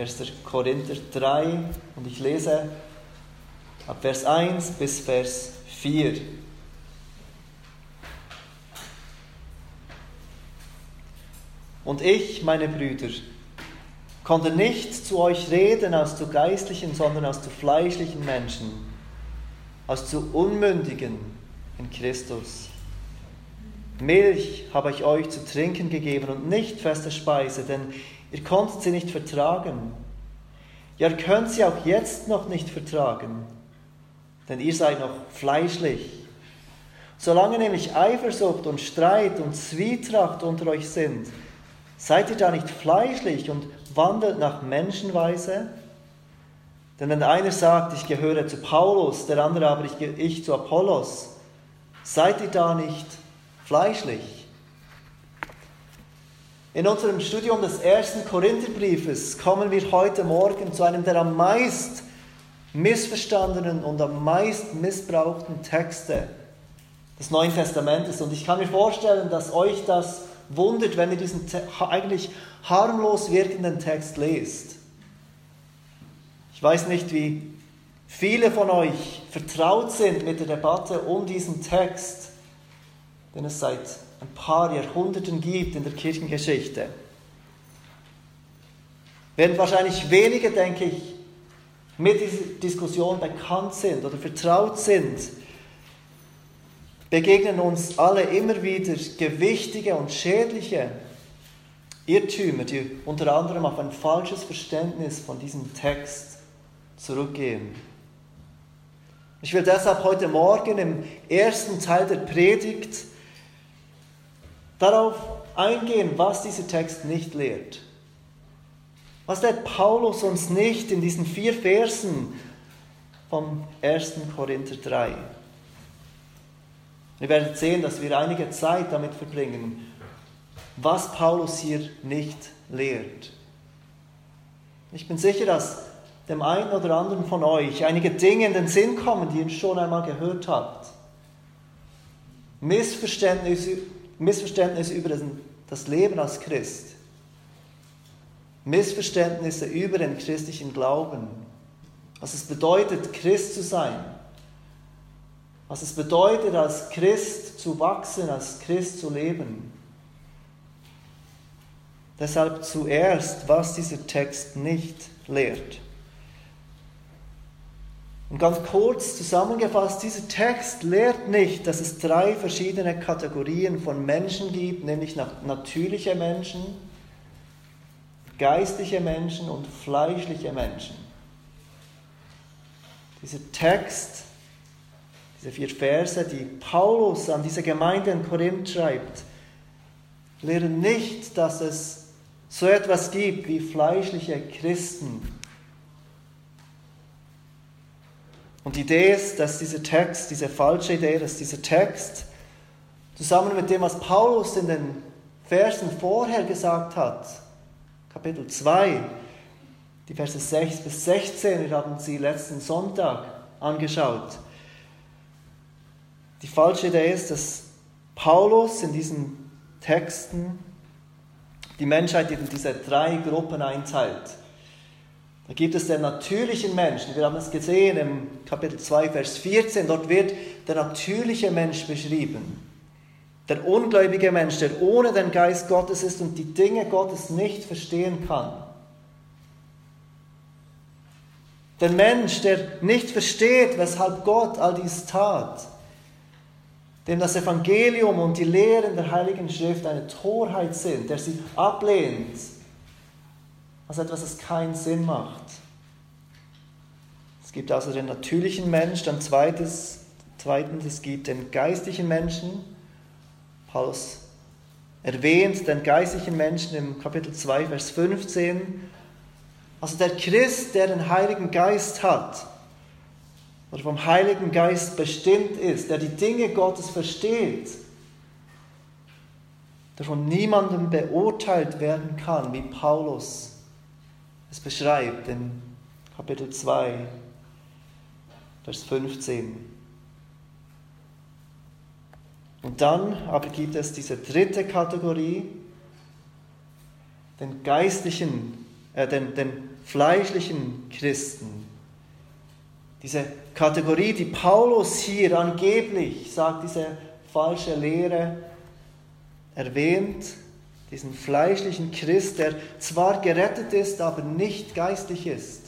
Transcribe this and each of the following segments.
1. Korinther 3 und ich lese ab Vers 1 bis Vers 4. Und ich, meine Brüder, konnte nicht zu euch reden aus zu geistlichen, sondern aus zu fleischlichen Menschen, aus zu Unmündigen in Christus. Milch habe ich euch zu trinken gegeben und nicht feste Speise, denn ihr konntet sie nicht vertragen. Ja, ihr könnt sie auch jetzt noch nicht vertragen, denn ihr seid noch fleischlich. Solange nämlich Eifersucht und Streit und Zwietracht unter euch sind, seid ihr da nicht fleischlich und wandelt nach Menschenweise? Denn wenn der eine sagt, ich gehöre zu Paulus, der andere aber ich, ich zu Apollos, seid ihr da nicht fleischlich? In unserem Studium des ersten Korintherbriefes kommen wir heute Morgen zu einem der am meist missverstandenen und am meist missbrauchten Texte des Neuen Testamentes. Und ich kann mir vorstellen, dass euch das wundert, wenn ihr diesen eigentlich harmlos wirkenden Text lest. Ich weiß nicht, wie viele von euch vertraut sind mit der Debatte um diesen Text, den es seit ein paar Jahrhunderten gibt in der Kirchengeschichte. Während wahrscheinlich wenige, denke ich, mit dieser Diskussion bekannt sind oder vertraut sind, begegnen uns alle immer wieder gewichtige und schädliche Irrtümer, die unter anderem auf ein falsches Verständnis von diesem Text zurückgehen. Ich will deshalb heute Morgen im ersten Teil der Predigt darauf eingehen, was dieser Text nicht lehrt. Was lehrt Paulus uns nicht in diesen vier Versen vom 1. Korinther 3? Ihr werdet sehen, dass wir einige Zeit damit verbringen, was Paulus hier nicht lehrt. Ich bin sicher, dass dem einen oder anderen von euch einige Dinge in den Sinn kommen, die ihr schon einmal gehört habt. Missverständnisse, Missverständnisse über das Leben als Christ. Missverständnisse über den christlichen Glauben. Was es bedeutet, Christ zu sein was es bedeutet, als Christ zu wachsen, als Christ zu leben. Deshalb zuerst, was dieser Text nicht lehrt. Und ganz kurz zusammengefasst, dieser Text lehrt nicht, dass es drei verschiedene Kategorien von Menschen gibt, nämlich natürliche Menschen, geistliche Menschen und fleischliche Menschen. Dieser Text diese vier Verse, die Paulus an diese Gemeinde in Korinth schreibt, lehren nicht, dass es so etwas gibt wie fleischliche Christen. Und die Idee ist, dass dieser Text, diese falsche Idee, dass dieser Text zusammen mit dem, was Paulus in den Versen vorher gesagt hat, Kapitel 2, die Verse 6 bis 16, wir haben sie letzten Sonntag angeschaut, die falsche Idee ist, dass Paulus in diesen Texten die Menschheit in diese drei Gruppen einteilt. Da gibt es den natürlichen Menschen, wir haben es gesehen im Kapitel 2, Vers 14, dort wird der natürliche Mensch beschrieben. Der ungläubige Mensch, der ohne den Geist Gottes ist und die Dinge Gottes nicht verstehen kann. Der Mensch, der nicht versteht, weshalb Gott all dies tat dem das Evangelium und die Lehren der Heiligen Schrift eine Torheit sind, der sie ablehnt, als etwas, das keinen Sinn macht. Es gibt also den natürlichen Mensch, dann zweites, zweitens, es gibt den geistlichen Menschen. Paulus erwähnt den geistlichen Menschen im Kapitel 2, Vers 15. Also der Christ, der den Heiligen Geist hat, oder vom Heiligen Geist bestimmt ist, der die Dinge Gottes versteht, der von niemandem beurteilt werden kann, wie Paulus es beschreibt in Kapitel 2, Vers 15. Und dann aber gibt es diese dritte Kategorie, den geistlichen äh, den, den fleischlichen Christen. Diese Kategorie, die Paulus hier angeblich, sagt diese falsche Lehre, erwähnt, diesen fleischlichen Christ, der zwar gerettet ist, aber nicht geistlich ist.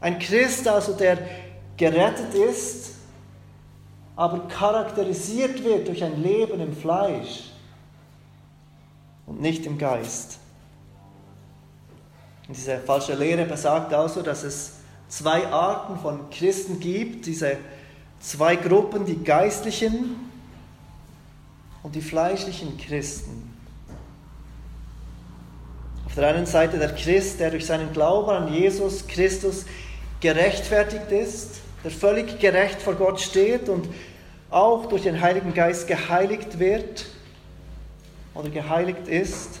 Ein Christ also, der gerettet ist, aber charakterisiert wird durch ein Leben im Fleisch und nicht im Geist. Und diese falsche Lehre besagt also, dass es zwei Arten von Christen gibt, diese zwei Gruppen, die geistlichen und die fleischlichen Christen. Auf der einen Seite der Christ, der durch seinen Glauben an Jesus Christus gerechtfertigt ist, der völlig gerecht vor Gott steht und auch durch den Heiligen Geist geheiligt wird oder geheiligt ist.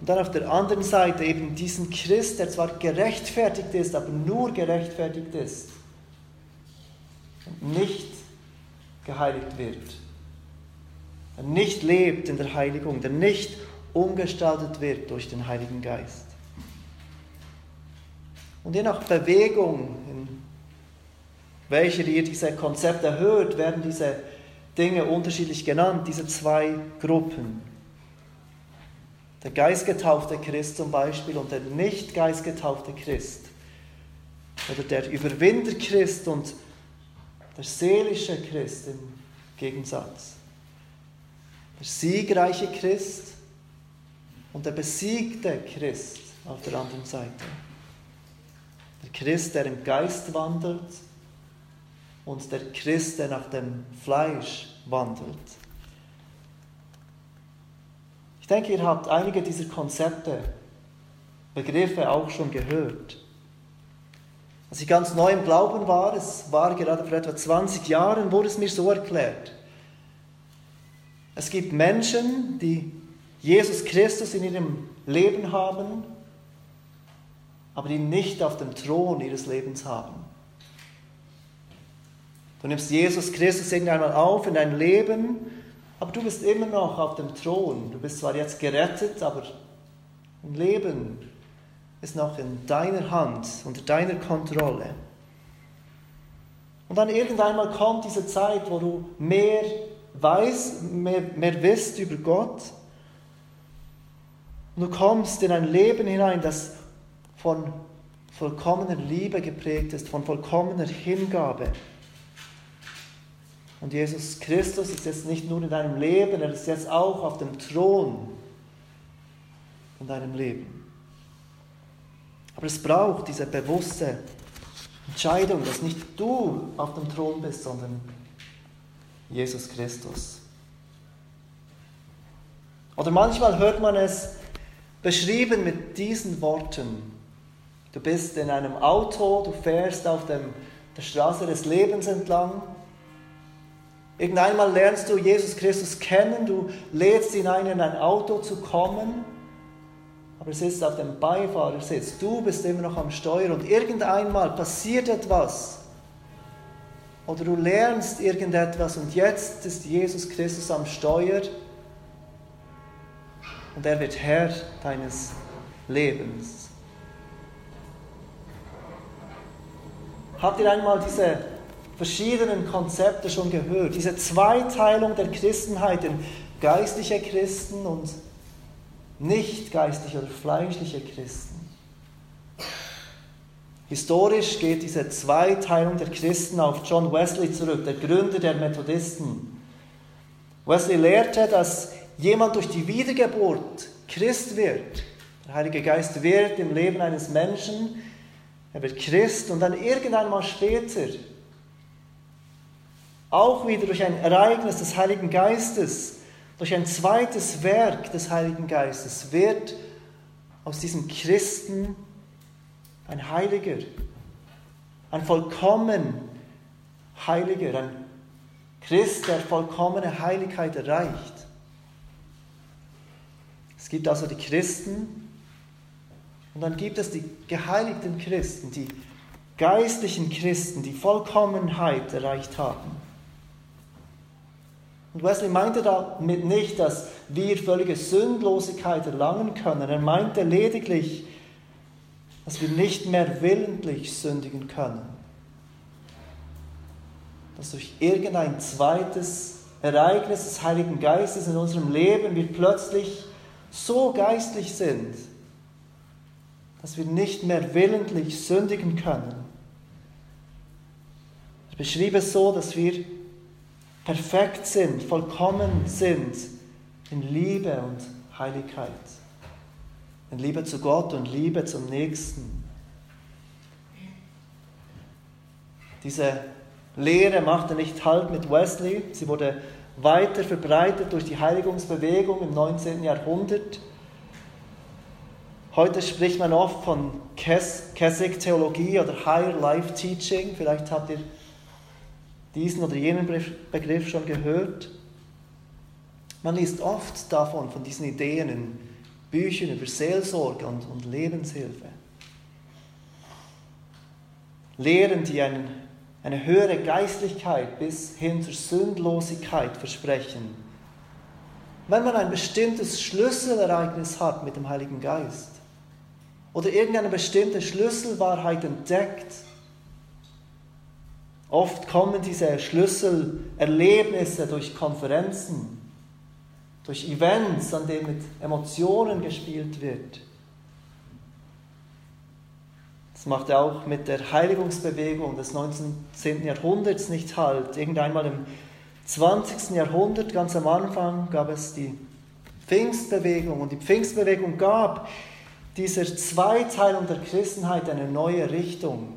Und dann auf der anderen Seite eben diesen Christ, der zwar gerechtfertigt ist, aber nur gerechtfertigt ist und nicht geheiligt wird, der nicht lebt in der Heiligung, der nicht umgestaltet wird durch den Heiligen Geist. Und je nach Bewegung, in welcher ihr diese Konzepte hört, werden diese Dinge unterschiedlich genannt, diese zwei Gruppen. Der geistgetaufte Christ zum Beispiel und der nicht geistgetaufte Christ. Oder der Überwinder-Christ und der seelische Christ im Gegensatz. Der siegreiche Christ und der besiegte Christ auf der anderen Seite. Der Christ, der im Geist wandelt und der Christ, der nach dem Fleisch wandelt. Ich denke, ihr habt einige dieser Konzepte, Begriffe auch schon gehört. Als ich ganz neu im Glauben war, es war gerade vor etwa 20 Jahren, wurde es mir so erklärt. Es gibt Menschen, die Jesus Christus in ihrem Leben haben aber die nicht auf dem Thron ihres Lebens haben. Du nimmst Jesus Christus irgendwann mal auf in dein Leben, aber du bist immer noch auf dem Thron. Du bist zwar jetzt gerettet, aber dein Leben ist noch in deiner Hand, unter deiner Kontrolle. Und dann irgendwann mal kommt diese Zeit, wo du mehr weißt, mehr, mehr wisst über Gott. Und du kommst in ein Leben hinein, das von vollkommener Liebe geprägt ist, von vollkommener Hingabe. Und Jesus Christus ist jetzt nicht nur in deinem Leben, er ist jetzt auch auf dem Thron in deinem Leben. Aber es braucht diese bewusste Entscheidung, dass nicht du auf dem Thron bist, sondern Jesus Christus. Oder manchmal hört man es beschrieben mit diesen Worten. Du bist in einem Auto, du fährst auf dem, der Straße des Lebens entlang. Irgendeinmal lernst du Jesus Christus kennen, du lädst ihn ein, in ein Auto zu kommen, aber ist auf dem Beifahrersitz. Du bist immer noch am Steuer und irgendeinmal passiert etwas. Oder du lernst irgendetwas und jetzt ist Jesus Christus am Steuer und er wird Herr deines Lebens. Habt ihr einmal diese verschiedenen Konzepte schon gehört? Diese Zweiteilung der Christenheit in geistliche Christen und nicht geistliche oder fleischliche Christen. Historisch geht diese Zweiteilung der Christen auf John Wesley zurück, der Gründer der Methodisten. Wesley lehrte, dass jemand durch die Wiedergeburt Christ wird. Der Heilige Geist wird im Leben eines Menschen er wird Christ und dann irgendwann mal später, auch wieder durch ein Ereignis des Heiligen Geistes, durch ein zweites Werk des Heiligen Geistes, wird aus diesem Christen ein Heiliger, ein vollkommen Heiliger, ein Christ, der vollkommene Heiligkeit erreicht. Es gibt also die Christen, und dann gibt es die geheiligten Christen, die geistlichen Christen, die Vollkommenheit erreicht haben. Und Wesley meinte damit nicht, dass wir völlige Sündlosigkeit erlangen können. Er meinte lediglich, dass wir nicht mehr willentlich sündigen können. Dass durch irgendein zweites Ereignis des Heiligen Geistes in unserem Leben wir plötzlich so geistlich sind, dass wir nicht mehr willentlich sündigen können. Er beschrieb es so, dass wir perfekt sind, vollkommen sind in Liebe und Heiligkeit, in Liebe zu Gott und Liebe zum Nächsten. Diese Lehre machte nicht Halt mit Wesley, sie wurde weiter verbreitet durch die Heiligungsbewegung im 19. Jahrhundert. Heute spricht man oft von Keswick-Theologie oder Higher Life Teaching. Vielleicht habt ihr diesen oder jenen Begriff schon gehört. Man liest oft davon, von diesen Ideen in Büchern über Seelsorge und, und Lebenshilfe. Lehren, die einen, eine höhere Geistlichkeit bis hin zur Sündlosigkeit versprechen. Wenn man ein bestimmtes Schlüsselereignis hat mit dem Heiligen Geist oder irgendeine bestimmte Schlüsselwahrheit entdeckt, Oft kommen diese Schlüsselerlebnisse durch Konferenzen, durch Events, an denen mit Emotionen gespielt wird. Das macht auch mit der Heiligungsbewegung des 19. Jahrhunderts nicht halt. Irgendeinmal im 20. Jahrhundert, ganz am Anfang, gab es die Pfingstbewegung und die Pfingstbewegung gab dieser Zweiteilung der Christenheit eine neue Richtung.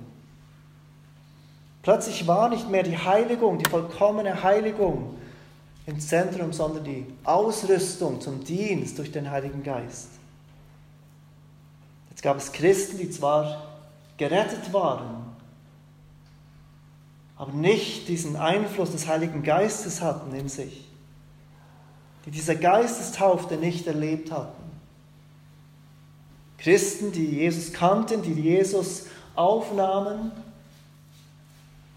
Plötzlich war nicht mehr die Heiligung, die vollkommene Heiligung im Zentrum, sondern die Ausrüstung zum Dienst durch den Heiligen Geist. Jetzt gab es Christen, die zwar gerettet waren, aber nicht diesen Einfluss des Heiligen Geistes hatten in sich, die diese Geistestaufe nicht erlebt hatten. Christen, die Jesus kannten, die Jesus aufnahmen,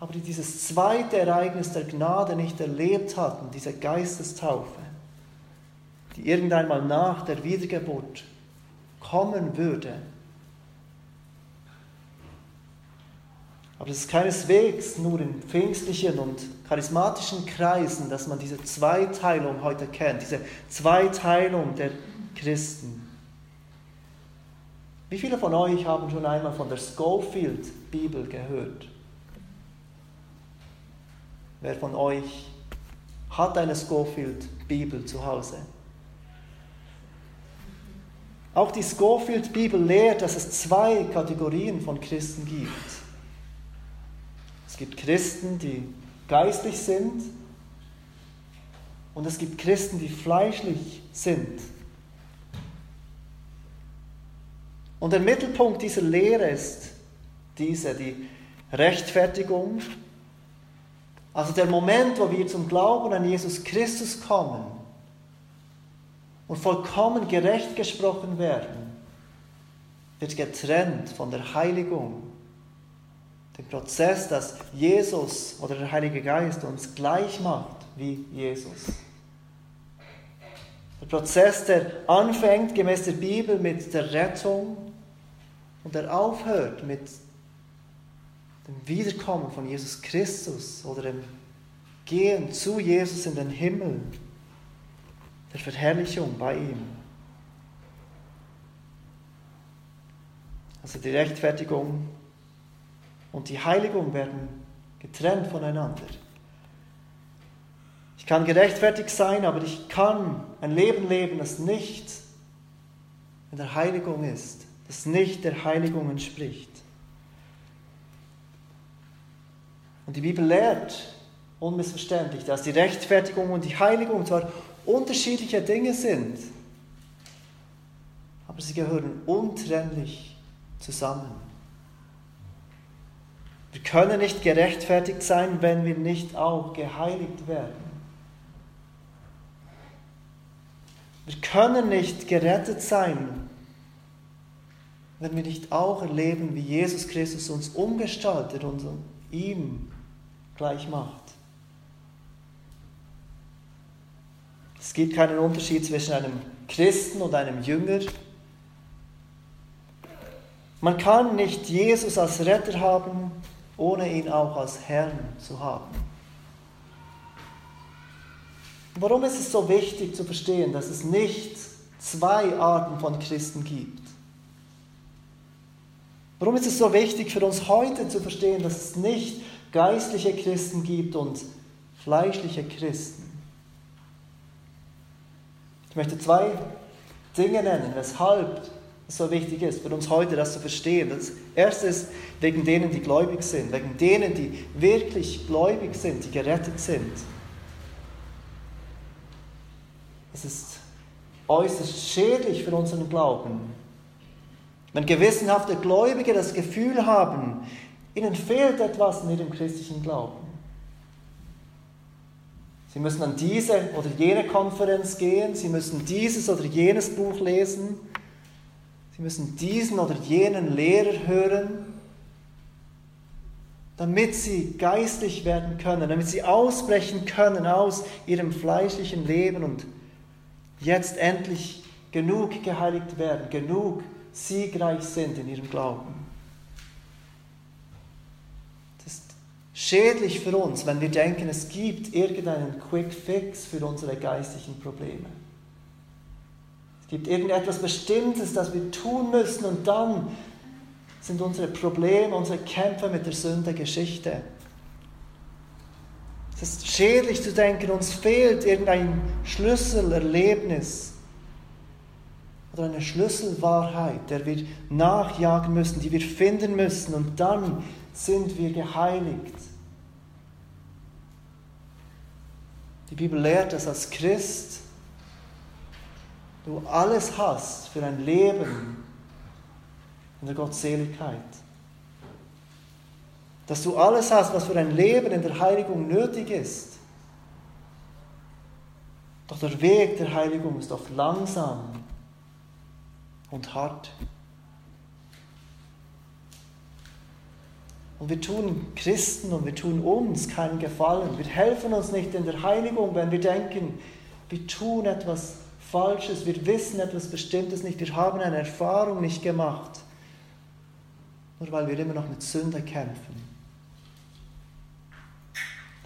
aber die dieses zweite Ereignis der Gnade nicht erlebt hatten, diese Geistestaufe, die irgendeinmal nach der Wiedergeburt kommen würde. Aber es ist keineswegs nur in pfingstlichen und charismatischen Kreisen, dass man diese Zweiteilung heute kennt, diese Zweiteilung der Christen. Wie viele von euch haben schon einmal von der Schofield-Bibel gehört? Wer von euch hat eine Schofield-Bibel zu Hause? Auch die Schofield-Bibel lehrt, dass es zwei Kategorien von Christen gibt. Es gibt Christen, die geistlich sind und es gibt Christen, die fleischlich sind. Und der Mittelpunkt dieser Lehre ist diese, die Rechtfertigung also der Moment, wo wir zum Glauben an Jesus Christus kommen und vollkommen gerecht gesprochen werden, wird getrennt von der Heiligung. Dem Prozess, dass Jesus oder der Heilige Geist uns gleich macht wie Jesus. Der Prozess, der anfängt gemäß der Bibel mit der Rettung und der aufhört mit dem Wiederkommen von Jesus Christus oder dem Gehen zu Jesus in den Himmel, der Verherrlichung bei ihm. Also die Rechtfertigung und die Heiligung werden getrennt voneinander. Ich kann gerechtfertigt sein, aber ich kann ein Leben leben, das nicht in der Heiligung ist, das nicht der Heiligung entspricht. Und die Bibel lehrt unmissverständlich, dass die Rechtfertigung und die Heiligung zwar unterschiedliche Dinge sind, aber sie gehören untrennlich zusammen. Wir können nicht gerechtfertigt sein, wenn wir nicht auch geheiligt werden. Wir können nicht gerettet sein, wenn wir nicht auch erleben, wie Jesus Christus uns umgestaltet und ihm gleich macht. Es gibt keinen Unterschied zwischen einem Christen und einem Jünger. Man kann nicht Jesus als Retter haben, ohne ihn auch als Herrn zu haben. Warum ist es so wichtig zu verstehen, dass es nicht zwei Arten von Christen gibt? Warum ist es so wichtig für uns heute zu verstehen, dass es nicht geistliche Christen gibt und fleischliche Christen? Ich möchte zwei Dinge nennen, weshalb es so wichtig ist für uns heute, das zu verstehen. Das erste ist wegen denen, die gläubig sind, wegen denen, die wirklich gläubig sind, die gerettet sind. Es ist äußerst schädlich für unseren Glauben, wenn gewissenhafte Gläubige das Gefühl haben, ihnen fehlt etwas in ihrem christlichen Glauben. Sie müssen an diese oder jene Konferenz gehen, sie müssen dieses oder jenes Buch lesen, sie müssen diesen oder jenen Lehrer hören, damit sie geistlich werden können, damit sie ausbrechen können aus ihrem fleischlichen Leben und jetzt endlich genug geheiligt werden, genug siegreich sind in ihrem Glauben. Schädlich für uns, wenn wir denken, es gibt irgendeinen Quick Fix für unsere geistlichen Probleme. Es gibt irgendetwas Bestimmtes, das wir tun müssen und dann sind unsere Probleme, unsere Kämpfe mit der Sünde Geschichte. Es ist schädlich zu denken, uns fehlt irgendein Schlüsselerlebnis oder eine Schlüsselwahrheit, der wir nachjagen müssen, die wir finden müssen und dann sind wir geheiligt. Die Bibel lehrt, dass als Christ du alles hast für ein Leben in der Gottseligkeit. Dass du alles hast, was für ein Leben in der Heiligung nötig ist. Doch der Weg der Heiligung ist oft langsam und hart. Und wir tun Christen und wir tun uns keinen Gefallen. Wir helfen uns nicht in der Heiligung, wenn wir denken, wir tun etwas Falsches, wir wissen etwas Bestimmtes nicht, wir haben eine Erfahrung nicht gemacht. Nur weil wir immer noch mit Sünde kämpfen.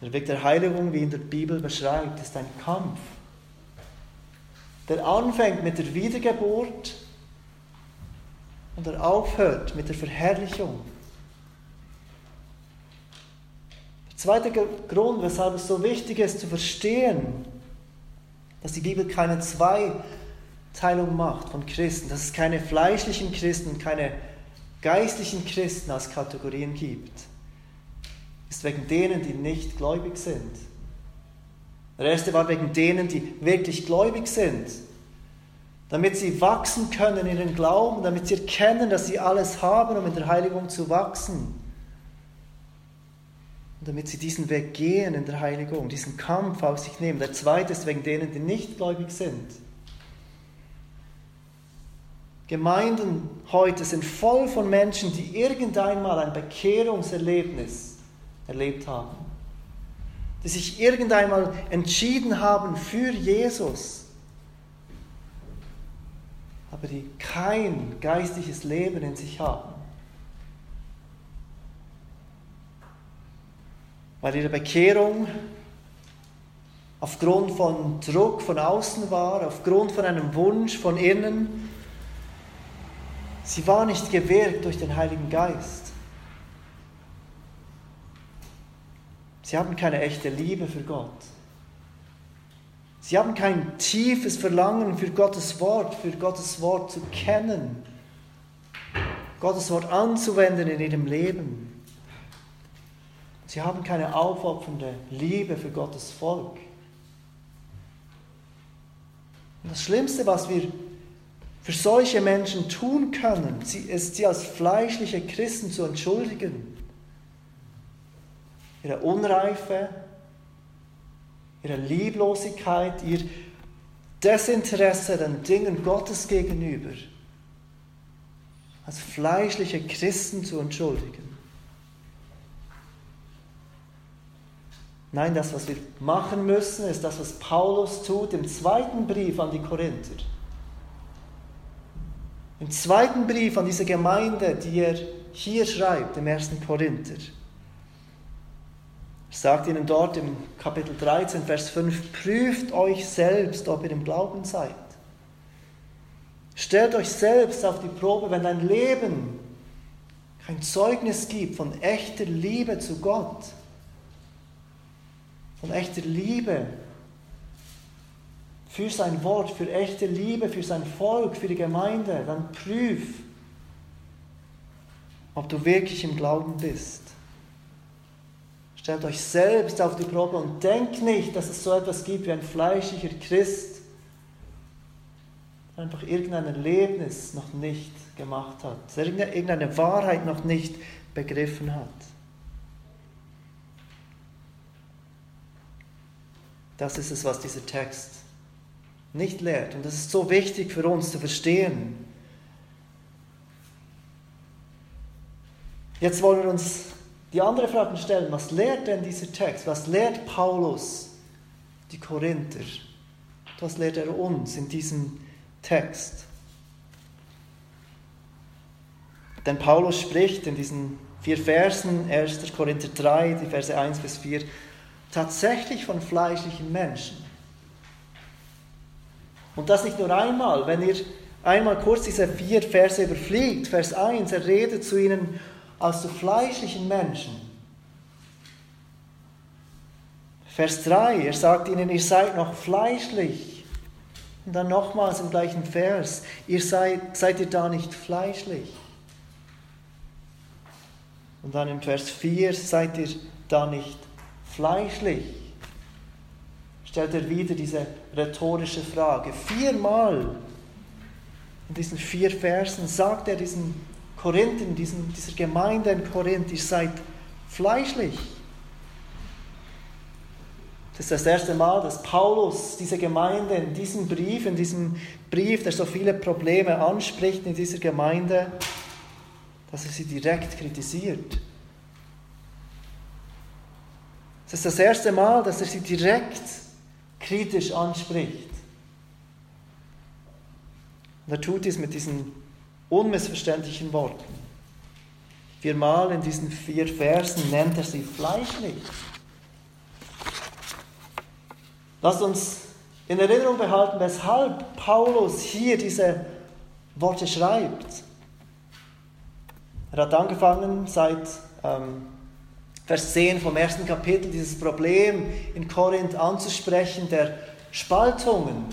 Der Weg der Heiligung, wie in der Bibel beschreibt, ist ein Kampf, der anfängt mit der Wiedergeburt und er aufhört mit der Verherrlichung. Zweiter Grund, weshalb es so wichtig ist zu verstehen, dass die Bibel keine Zweiteilung macht von Christen, dass es keine fleischlichen Christen und keine geistlichen Christen als Kategorien gibt, ist wegen denen, die nicht gläubig sind. Der erste war wegen denen, die wirklich gläubig sind, damit sie wachsen können in den Glauben, damit sie erkennen, dass sie alles haben, um in der Heiligung zu wachsen. Und damit sie diesen Weg gehen in der Heiligung, diesen Kampf auf sich nehmen. Der zweite ist wegen denen, die nicht gläubig sind. Gemeinden heute sind voll von Menschen, die irgendeinmal ein Bekehrungserlebnis erlebt haben. Die sich irgendeinmal entschieden haben für Jesus, aber die kein geistliches Leben in sich haben. Weil ihre Bekehrung aufgrund von Druck von außen war, aufgrund von einem Wunsch von innen. Sie war nicht gewirkt durch den Heiligen Geist. Sie haben keine echte Liebe für Gott. Sie haben kein tiefes Verlangen für Gottes Wort, für Gottes Wort zu kennen, Gottes Wort anzuwenden in ihrem Leben. Sie haben keine aufopfernde Liebe für Gottes Volk. Und das Schlimmste, was wir für solche Menschen tun können, ist, sie als fleischliche Christen zu entschuldigen. Ihre Unreife, ihre Lieblosigkeit, ihr Desinteresse den Dingen Gottes gegenüber, als fleischliche Christen zu entschuldigen. Nein, das, was wir machen müssen, ist das, was Paulus tut im zweiten Brief an die Korinther. Im zweiten Brief an diese Gemeinde, die er hier schreibt, im ersten Korinther. Er sagt ihnen dort im Kapitel 13, Vers 5, prüft euch selbst, ob ihr im Glauben seid. Stellt euch selbst auf die Probe, wenn dein Leben kein Zeugnis gibt von echter Liebe zu Gott, von echter Liebe für sein Wort, für echte Liebe, für sein Volk, für die Gemeinde, dann prüf, ob du wirklich im Glauben bist. Stellt euch selbst auf die Probe und denkt nicht, dass es so etwas gibt wie ein fleischlicher Christ, der einfach irgendein Erlebnis noch nicht gemacht hat, irgendeine Wahrheit noch nicht begriffen hat. Das ist es, was dieser Text nicht lehrt. Und das ist so wichtig für uns zu verstehen. Jetzt wollen wir uns die andere Frage stellen. Was lehrt denn dieser Text? Was lehrt Paulus die Korinther? Was lehrt er uns in diesem Text? Denn Paulus spricht in diesen vier Versen, 1. Korinther 3, die Verse 1 bis 4, tatsächlich von fleischlichen Menschen. Und das nicht nur einmal, wenn ihr einmal kurz diese vier Verse überfliegt, Vers 1, er redet zu ihnen als zu fleischlichen Menschen. Vers 3, er sagt ihnen, ihr seid noch fleischlich. Und dann nochmals im gleichen Vers, ihr seid, seid ihr da nicht fleischlich. Und dann im Vers 4, seid ihr da nicht fleischlich? Stellt er wieder diese rhetorische Frage. Viermal in diesen vier Versen sagt er diesen Korinthen, diesen, dieser Gemeinde in Korinth, ihr seid fleischlich. Das ist das erste Mal, dass Paulus diese Gemeinde in diesem Brief, in diesem Brief, der so viele Probleme anspricht in dieser Gemeinde, dass er sie direkt kritisiert. Es ist das erste Mal, dass er sie direkt kritisch anspricht. Und er tut dies mit diesen unmissverständlichen Worten. Viermal in diesen vier Versen nennt er sie fleischlich. Lasst uns in Erinnerung behalten, weshalb Paulus hier diese Worte schreibt. Er hat angefangen seit ähm, Vers 10 vom ersten Kapitel, dieses Problem in Korinth anzusprechen, der Spaltungen,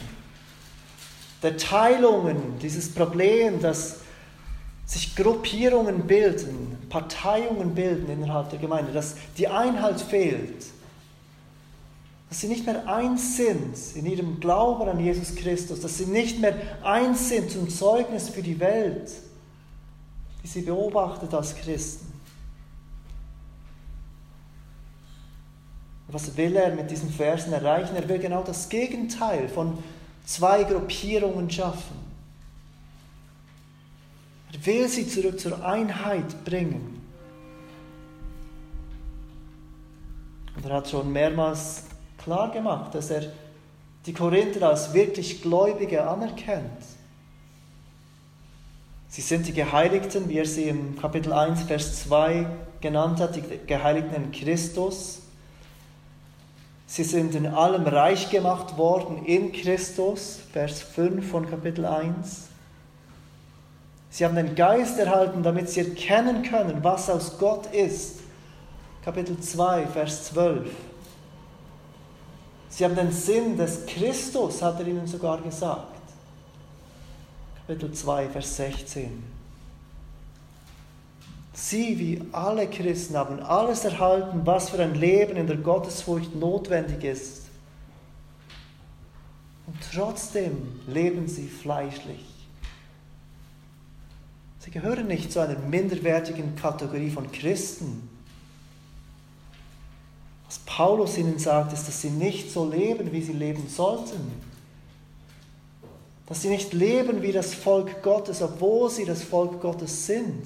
der Teilungen, dieses Problem, dass sich Gruppierungen bilden, Parteiungen bilden innerhalb der Gemeinde, dass die Einheit fehlt, dass sie nicht mehr eins sind in ihrem Glauben an Jesus Christus, dass sie nicht mehr eins sind zum Zeugnis für die Welt, die sie beobachtet als Christen. Was will er mit diesen Versen erreichen? Er will genau das Gegenteil von zwei Gruppierungen schaffen. Er will sie zurück zur Einheit bringen. Und er hat schon mehrmals klar gemacht, dass er die Korinther als wirklich Gläubige anerkennt. Sie sind die Geheiligten, wie er sie im Kapitel 1, Vers 2 genannt hat, die Geheiligten in Christus. Sie sind in allem reich gemacht worden in Christus, Vers 5 von Kapitel 1. Sie haben den Geist erhalten, damit sie erkennen können, was aus Gott ist. Kapitel 2, Vers 12. Sie haben den Sinn des Christus, hat er ihnen sogar gesagt. Kapitel 2, Vers 16. Sie, wie alle Christen, haben alles erhalten, was für ein Leben in der Gottesfurcht notwendig ist. Und trotzdem leben sie fleischlich. Sie gehören nicht zu einer minderwertigen Kategorie von Christen. Was Paulus ihnen sagt, ist, dass sie nicht so leben, wie sie leben sollten. Dass sie nicht leben wie das Volk Gottes, obwohl sie das Volk Gottes sind.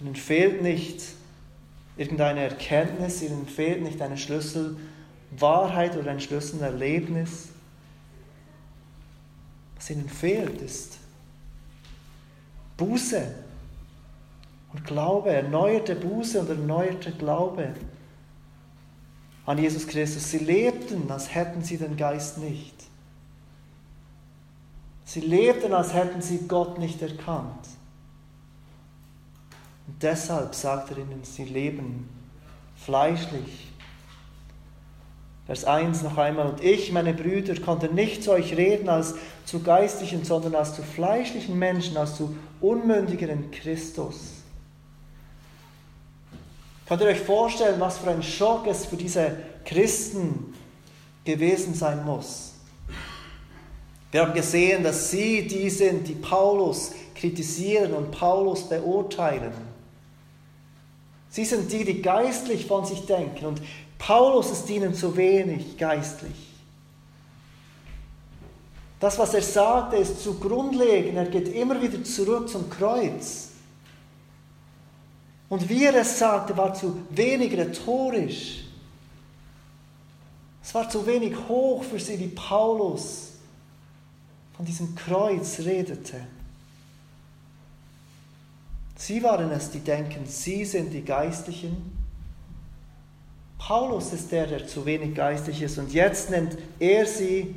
Ihnen fehlt nicht irgendeine Erkenntnis, ihnen fehlt nicht eine Schlüsselwahrheit oder ein Schlüsselerlebnis. Was ihnen fehlt, ist Buße und Glaube, erneuerte Buße und erneuerte Glaube an Jesus Christus. Sie lebten, als hätten sie den Geist nicht. Sie lebten, als hätten sie Gott nicht erkannt. Und deshalb sagt er ihnen, sie leben fleischlich. Vers 1 noch einmal. Und ich, meine Brüder, konnte nicht zu euch reden als zu geistlichen, sondern als zu fleischlichen Menschen, als zu Unmündigen in Christus. Könnt ihr euch vorstellen, was für ein Schock es für diese Christen gewesen sein muss? Wir haben gesehen, dass sie die sind, die Paulus kritisieren und Paulus beurteilen. Sie sind die, die geistlich von sich denken und Paulus ist ihnen zu wenig geistlich. Das, was er sagte, ist zu grundlegend. Er geht immer wieder zurück zum Kreuz. Und wie er es sagte, war zu wenig rhetorisch. Es war zu wenig hoch für sie, wie Paulus von diesem Kreuz redete. Sie waren es, die denken, sie sind die Geistlichen. Paulus ist der, der zu wenig geistlich ist. Und jetzt nennt er sie,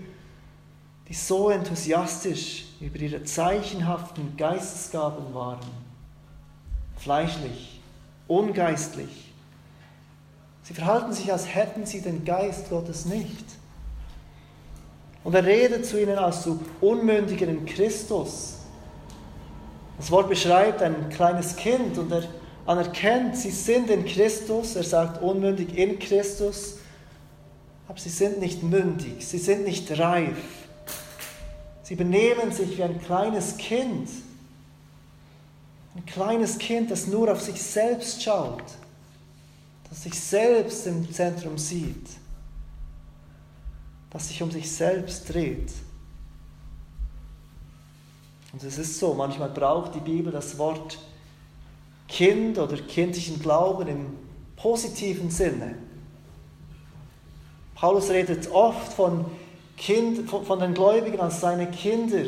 die so enthusiastisch über ihre zeichenhaften Geistesgaben waren. Fleischlich, ungeistlich. Sie verhalten sich, als hätten sie den Geist Gottes nicht. Und er redet zu ihnen als zu Unmündigen in Christus. Das Wort beschreibt ein kleines Kind und er anerkennt, sie sind in Christus. Er sagt unmündig in Christus. Aber sie sind nicht mündig, sie sind nicht reif. Sie benehmen sich wie ein kleines Kind. Ein kleines Kind, das nur auf sich selbst schaut, das sich selbst im Zentrum sieht, das sich um sich selbst dreht. Und es ist so, manchmal braucht die Bibel das Wort Kind oder kindlichen Glauben im positiven Sinne. Paulus redet oft von, kind, von den Gläubigen als seine Kinder.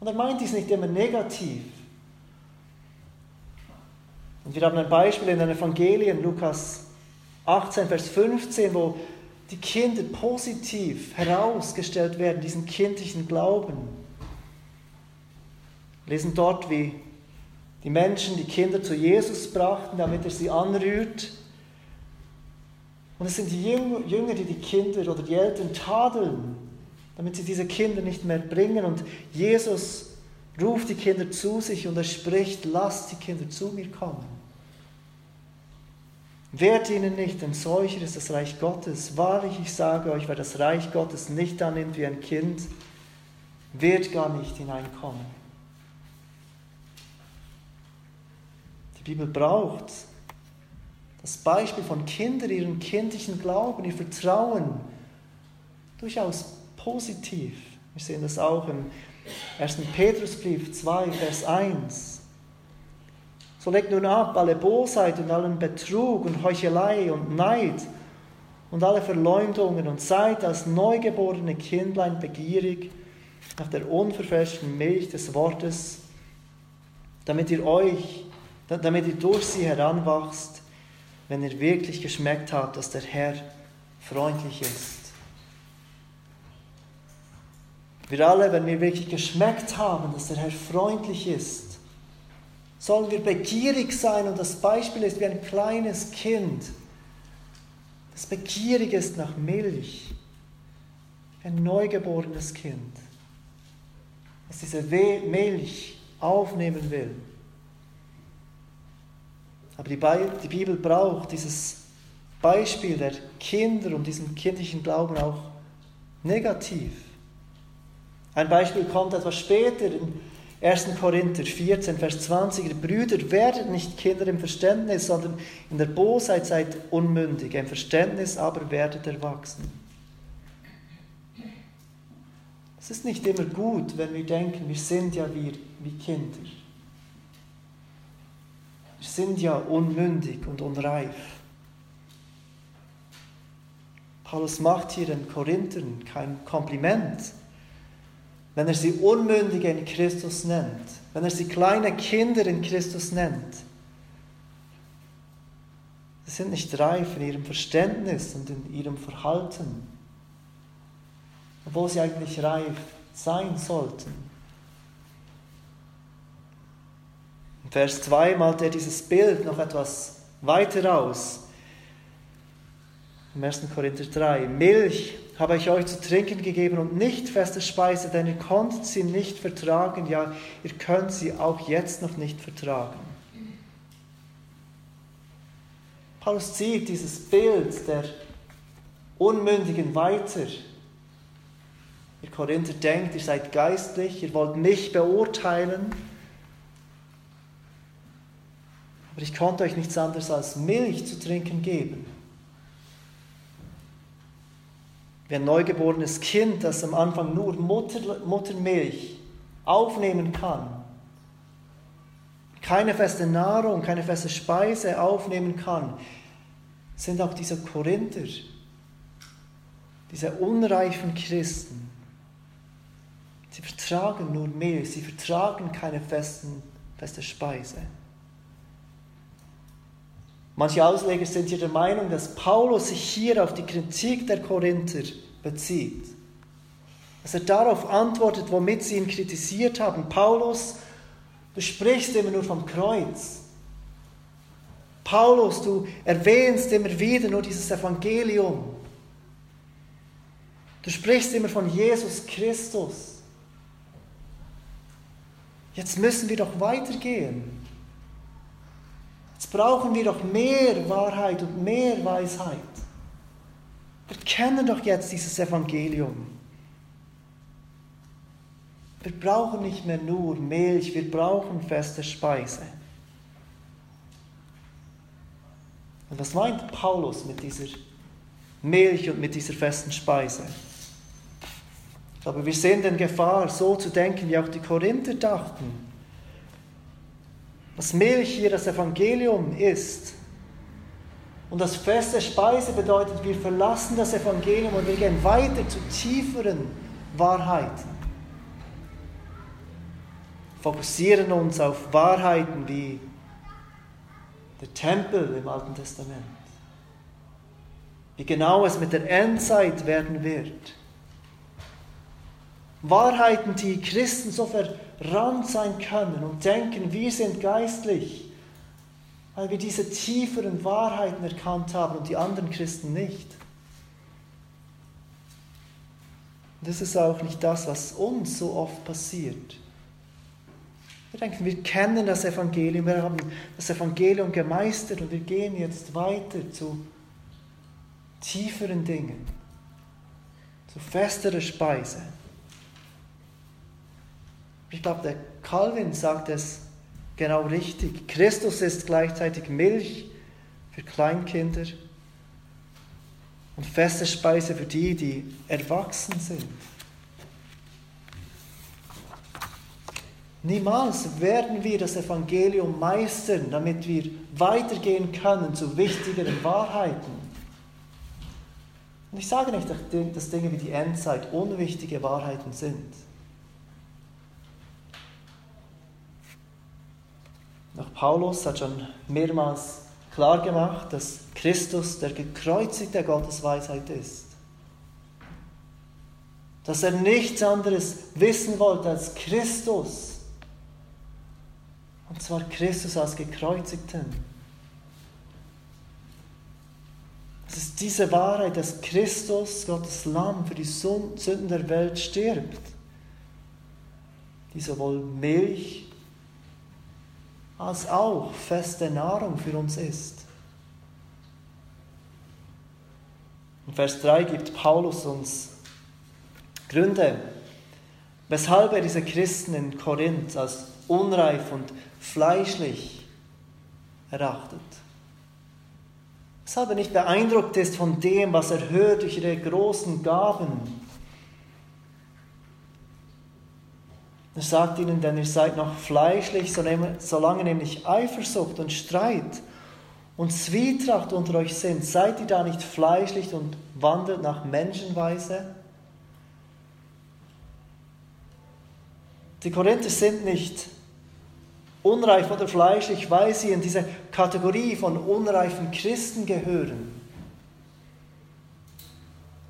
Und er meint dies nicht immer negativ. Und wir haben ein Beispiel in den Evangelien, Lukas 18, Vers 15, wo die Kinder positiv herausgestellt werden, diesen kindlichen Glauben lesen dort, wie die Menschen die Kinder zu Jesus brachten, damit er sie anrührt. Und es sind die Jünger, die die Kinder oder die Eltern tadeln, damit sie diese Kinder nicht mehr bringen. Und Jesus ruft die Kinder zu sich und er spricht, lasst die Kinder zu mir kommen. Wehrt ihnen nicht, denn solcher ist das Reich Gottes. Wahrlich, ich sage euch, wer das Reich Gottes nicht annimmt wie ein Kind, wird gar nicht hineinkommen. Bibel braucht das Beispiel von Kindern, ihren kindlichen Glauben, ihr Vertrauen, durchaus positiv. Wir sehen das auch im 1. Petrusbrief 2, Vers 1. So legt nun ab alle Bosheit und allen Betrug und Heuchelei und Neid und alle Verleumdungen und seid als neugeborene Kindlein begierig nach der unverfälschten Milch des Wortes, damit ihr euch damit ihr durch sie heranwachst, wenn ihr wirklich geschmeckt habt, dass der Herr freundlich ist. Wir alle, wenn wir wirklich geschmeckt haben, dass der Herr freundlich ist, sollen wir begierig sein und das Beispiel ist wie ein kleines Kind, das begierig ist nach Milch, ein neugeborenes Kind, das diese Milch aufnehmen will. Aber die Bibel braucht dieses Beispiel der Kinder und diesen kindlichen Glauben auch negativ. Ein Beispiel kommt etwas später in 1. Korinther 14, Vers 20. Brüder, werdet nicht Kinder im Verständnis, sondern in der Bosheit seid unmündig, im Verständnis aber werdet erwachsen. Es ist nicht immer gut, wenn wir denken, wir sind ja wie, wie Kinder sind ja unmündig und unreif. Paulus macht hier den Korinthern kein Kompliment, wenn er sie Unmündige in Christus nennt, wenn er sie kleine Kinder in Christus nennt. Sie sind nicht reif in ihrem Verständnis und in ihrem Verhalten, obwohl sie eigentlich reif sein sollten. In Vers 2 malt er dieses Bild noch etwas weiter aus. Im 1. Korinther 3. Milch habe ich euch zu trinken gegeben und nicht feste Speise, denn ihr konntet sie nicht vertragen, ja, ihr könnt sie auch jetzt noch nicht vertragen. Paulus zieht dieses Bild der Unmündigen weiter. Ihr Korinther denkt, ihr seid geistlich, ihr wollt mich beurteilen, aber ich konnte euch nichts anderes als Milch zu trinken geben. Wie ein neugeborenes Kind, das am Anfang nur Mutter, Muttermilch aufnehmen kann, keine feste Nahrung, keine feste Speise aufnehmen kann, sind auch diese Korinther, diese unreifen Christen. Sie vertragen nur Milch, sie vertragen keine festen, feste Speise. Manche Ausleger sind hier der Meinung, dass Paulus sich hier auf die Kritik der Korinther bezieht. Dass er darauf antwortet, womit sie ihn kritisiert haben. Paulus, du sprichst immer nur vom Kreuz. Paulus, du erwähnst immer wieder nur dieses Evangelium. Du sprichst immer von Jesus Christus. Jetzt müssen wir doch weitergehen. Jetzt brauchen wir doch mehr Wahrheit und mehr Weisheit. Wir kennen doch jetzt dieses Evangelium. Wir brauchen nicht mehr nur Milch, wir brauchen feste Speise. Und was meint Paulus mit dieser Milch und mit dieser festen Speise? Ich glaube, wir sind in Gefahr, so zu denken, wie auch die Korinther dachten dass Milch hier das Evangelium ist. Und das feste Speise bedeutet, wir verlassen das Evangelium und wir gehen weiter zu tieferen Wahrheiten. Fokussieren uns auf Wahrheiten wie der Tempel im Alten Testament. Wie genau es mit der Endzeit werden wird. Wahrheiten, die Christen so verrannt sein können und denken, wir sind geistlich, weil wir diese tieferen Wahrheiten erkannt haben und die anderen Christen nicht. Und das ist auch nicht das, was uns so oft passiert. Wir denken, wir kennen das Evangelium, wir haben das Evangelium gemeistert und wir gehen jetzt weiter zu tieferen Dingen, zu festerer Speise. Ich glaube, der Calvin sagt es genau richtig. Christus ist gleichzeitig Milch für Kleinkinder und feste Speise für die, die erwachsen sind. Niemals werden wir das Evangelium meistern, damit wir weitergehen können zu wichtigeren Wahrheiten. Und ich sage nicht, dass Dinge wie die Endzeit unwichtige Wahrheiten sind. Paulus hat schon mehrmals klar gemacht, dass Christus der gekreuzigte Gottesweisheit ist. Dass er nichts anderes wissen wollte als Christus. Und zwar Christus als gekreuzigten. Es ist diese Wahrheit, dass Christus, Gottes Lamm, für die Sünden der Welt stirbt, die sowohl Milch als auch feste Nahrung für uns ist. In Vers 3 gibt Paulus uns Gründe, weshalb er diese Christen in Korinth als unreif und fleischlich erachtet. Weshalb er nicht beeindruckt ist von dem, was er hört durch ihre großen Gaben. Er sagt ihnen, denn ihr seid noch fleischlich, solange nämlich Eifersucht und Streit und Zwietracht unter euch sind, seid ihr da nicht fleischlich und wandelt nach Menschenweise? Die Korinther sind nicht unreif oder fleischlich, weil sie in diese Kategorie von unreifen Christen gehören.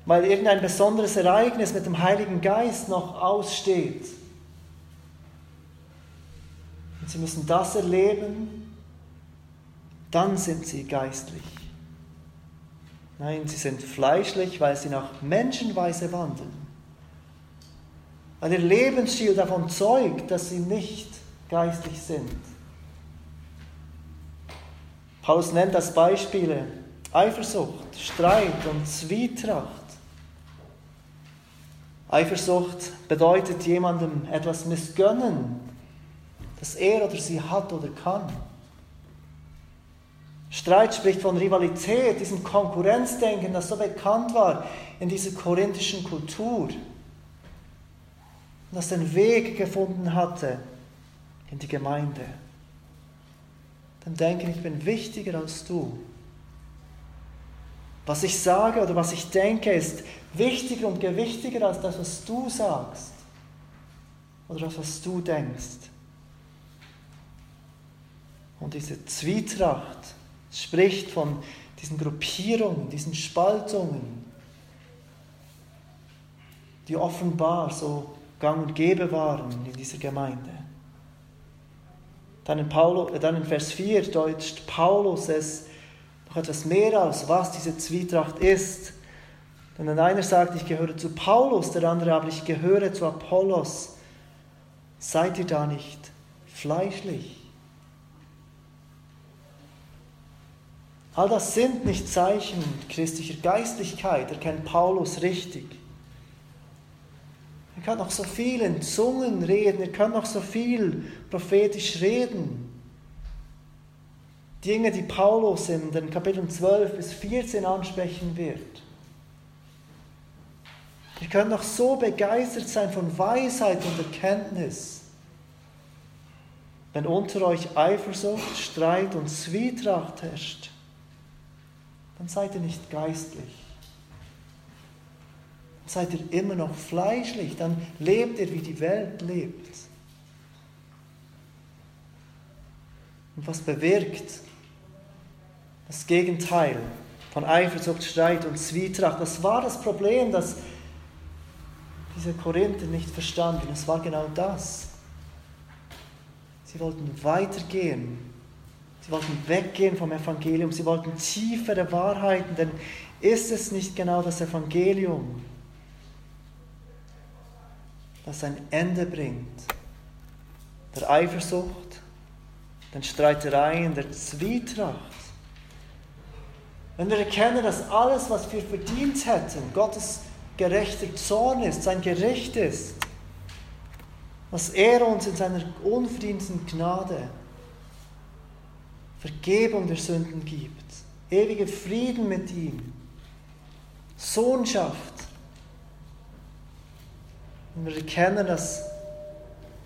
Weil irgendein besonderes Ereignis mit dem Heiligen Geist noch aussteht. Sie müssen das erleben, dann sind sie geistlich. Nein, sie sind fleischlich, weil sie nach Menschenweise wandeln. Weil ihr Lebensstil davon zeugt, dass sie nicht geistlich sind. Paulus nennt als Beispiele Eifersucht, Streit und Zwietracht. Eifersucht bedeutet jemandem etwas missgönnen, das er oder sie hat oder kann. Streit spricht von Rivalität, diesem Konkurrenzdenken, das so bekannt war in dieser korinthischen Kultur, das den Weg gefunden hatte in die Gemeinde. Dann denken, ich bin wichtiger als du. Was ich sage oder was ich denke, ist wichtiger und gewichtiger als das, was du sagst oder das, was du denkst. Und diese Zwietracht spricht von diesen Gruppierungen, diesen Spaltungen, die offenbar so gang und gäbe waren in dieser Gemeinde. Dann in, Paulo, dann in Vers 4 deutscht Paulus es noch etwas mehr aus, was diese Zwietracht ist. Denn der einer sagt, ich gehöre zu Paulus, der andere aber, ich gehöre zu Apollos. Seid ihr da nicht fleischlich? All das sind nicht Zeichen christlicher Geistlichkeit, erkennt Paulus richtig. Ihr könnt noch so viel in Zungen reden, ihr könnt noch so viel prophetisch reden. Dinge, die Paulus in den Kapiteln 12 bis 14 ansprechen wird. Ihr könnt noch so begeistert sein von Weisheit und Erkenntnis. Wenn unter euch Eifersucht, Streit und Zwietracht herrscht, dann seid ihr nicht geistlich. Dann seid ihr immer noch fleischlich, dann lebt ihr, wie die Welt lebt. Und was bewirkt das Gegenteil von Eifersucht, Streit und Zwietracht? Das war das Problem, das diese Korinther nicht verstanden. Es war genau das. Sie wollten weitergehen Sie wollten weggehen vom Evangelium, sie wollten tiefere Wahrheiten, denn ist es nicht genau das Evangelium, das ein Ende bringt? Der Eifersucht, den Streitereien, der Zwietracht. Wenn wir erkennen, dass alles, was wir verdient hätten, Gottes gerechter Zorn ist, sein Gericht ist, was er uns in seiner unverdienten Gnade Vergebung der Sünden gibt, ewiger Frieden mit ihm, Sohnschaft. Und wir erkennen, dass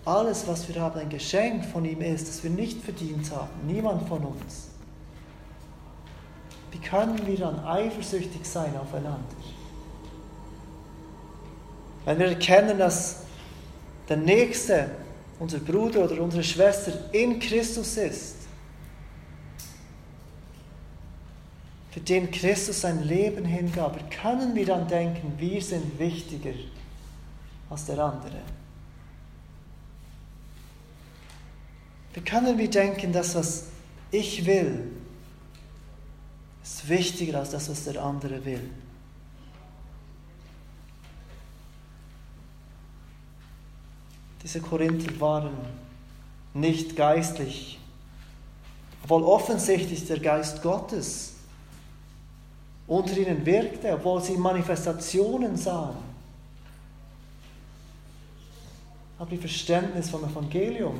alles, was wir haben, ein Geschenk von ihm ist, das wir nicht verdient haben, niemand von uns. Wie können wir dann eifersüchtig sein aufeinander? Wenn wir erkennen, dass der Nächste, unser Bruder oder unsere Schwester in Christus ist, für den Christus sein Leben hingab, können wir dann denken, wir sind wichtiger als der andere. Wie können wir denken, das, was ich will, ist wichtiger als das, was der andere will? Diese Korinther waren nicht geistlich, obwohl offensichtlich der Geist Gottes unter ihnen wirkte, obwohl sie Manifestationen sahen. Aber ihr Verständnis vom Evangelium,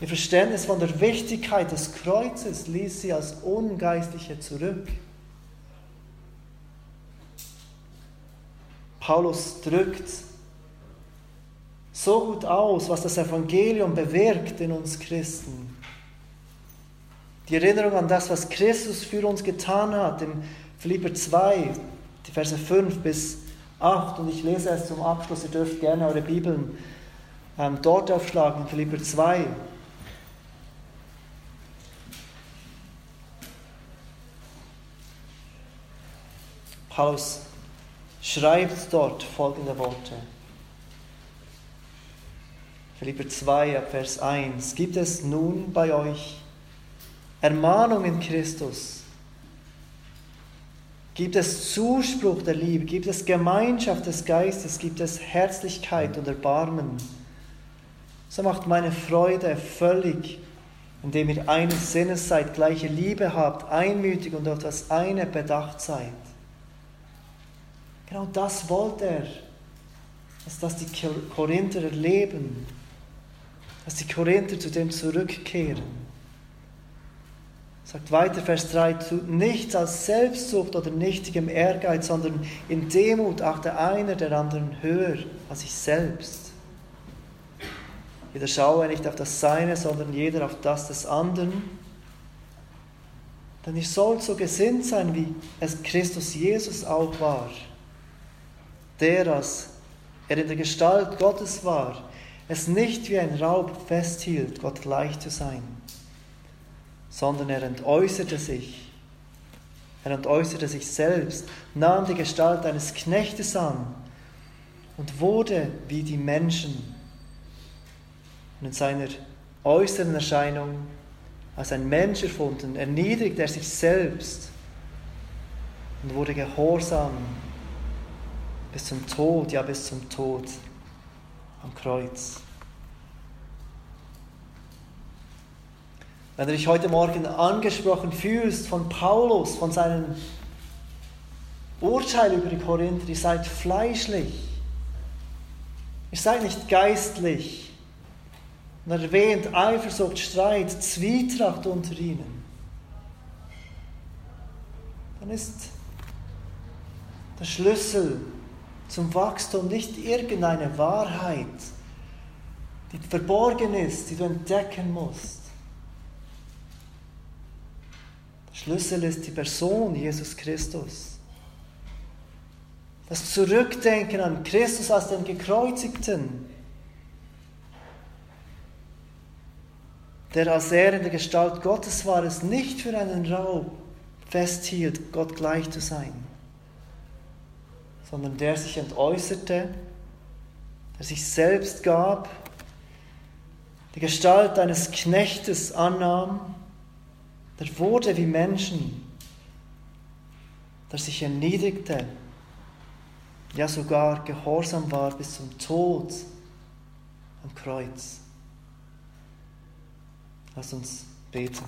ihr Verständnis von der Wichtigkeit des Kreuzes ließ sie als Ungeistliche zurück. Paulus drückt so gut aus, was das Evangelium bewirkt in uns Christen. Die Erinnerung an das, was Christus für uns getan hat, im Philipper 2, die Verse 5 bis 8. Und ich lese es zum Abschluss. Ihr dürft gerne eure Bibeln ähm, dort aufschlagen, Philipper 2. Paulus schreibt dort folgende Worte. Philipper 2, Vers 1. Gibt es nun bei euch Ermahnung in Christus? Gibt es Zuspruch der Liebe? Gibt es Gemeinschaft des Geistes? Gibt es Herzlichkeit und Erbarmen? So macht meine Freude völlig, indem ihr eines Sinnes seid, gleiche Liebe habt, einmütig und auf das eine bedacht seid. Genau das wollte er, dass das die Korinther erleben, dass die Korinther zu dem zurückkehren. Sagt weiter Vers 3, tut nichts aus Selbstsucht oder nichtigem Ehrgeiz, sondern in Demut auch der eine der anderen höher als ich selbst. Jeder schaue nicht auf das Seine, sondern jeder auf das des anderen. Denn ihr sollt so gesinnt sein, wie es Christus Jesus auch war, der, als er in der Gestalt Gottes war, es nicht wie ein Raub festhielt, Gott gleich zu sein sondern er entäußerte sich. Er entäußerte sich selbst, nahm die Gestalt eines Knechtes an und wurde wie die Menschen. Und in seiner äußeren Erscheinung als ein Mensch erfunden, erniedrigte er sich selbst und wurde gehorsam bis zum Tod, ja bis zum Tod am Kreuz. Wenn du dich heute Morgen angesprochen fühlst von Paulus, von seinem Urteil über die Korinther, ihr seid fleischlich, ihr seid nicht geistlich. Und er erwähnt Eifersucht, Streit, Zwietracht unter ihnen. Dann ist der Schlüssel zum Wachstum nicht irgendeine Wahrheit, die verborgen ist, die du entdecken musst. Schlüssel ist die Person Jesus Christus. Das Zurückdenken an Christus als den Gekreuzigten, der als er in der Gestalt Gottes war, es nicht für einen Raub festhielt, Gott gleich zu sein, sondern der sich entäußerte, der sich selbst gab, die Gestalt eines Knechtes annahm der wurde wie Menschen, der sich erniedrigte, ja sogar gehorsam war bis zum Tod am Kreuz. Lass uns beten.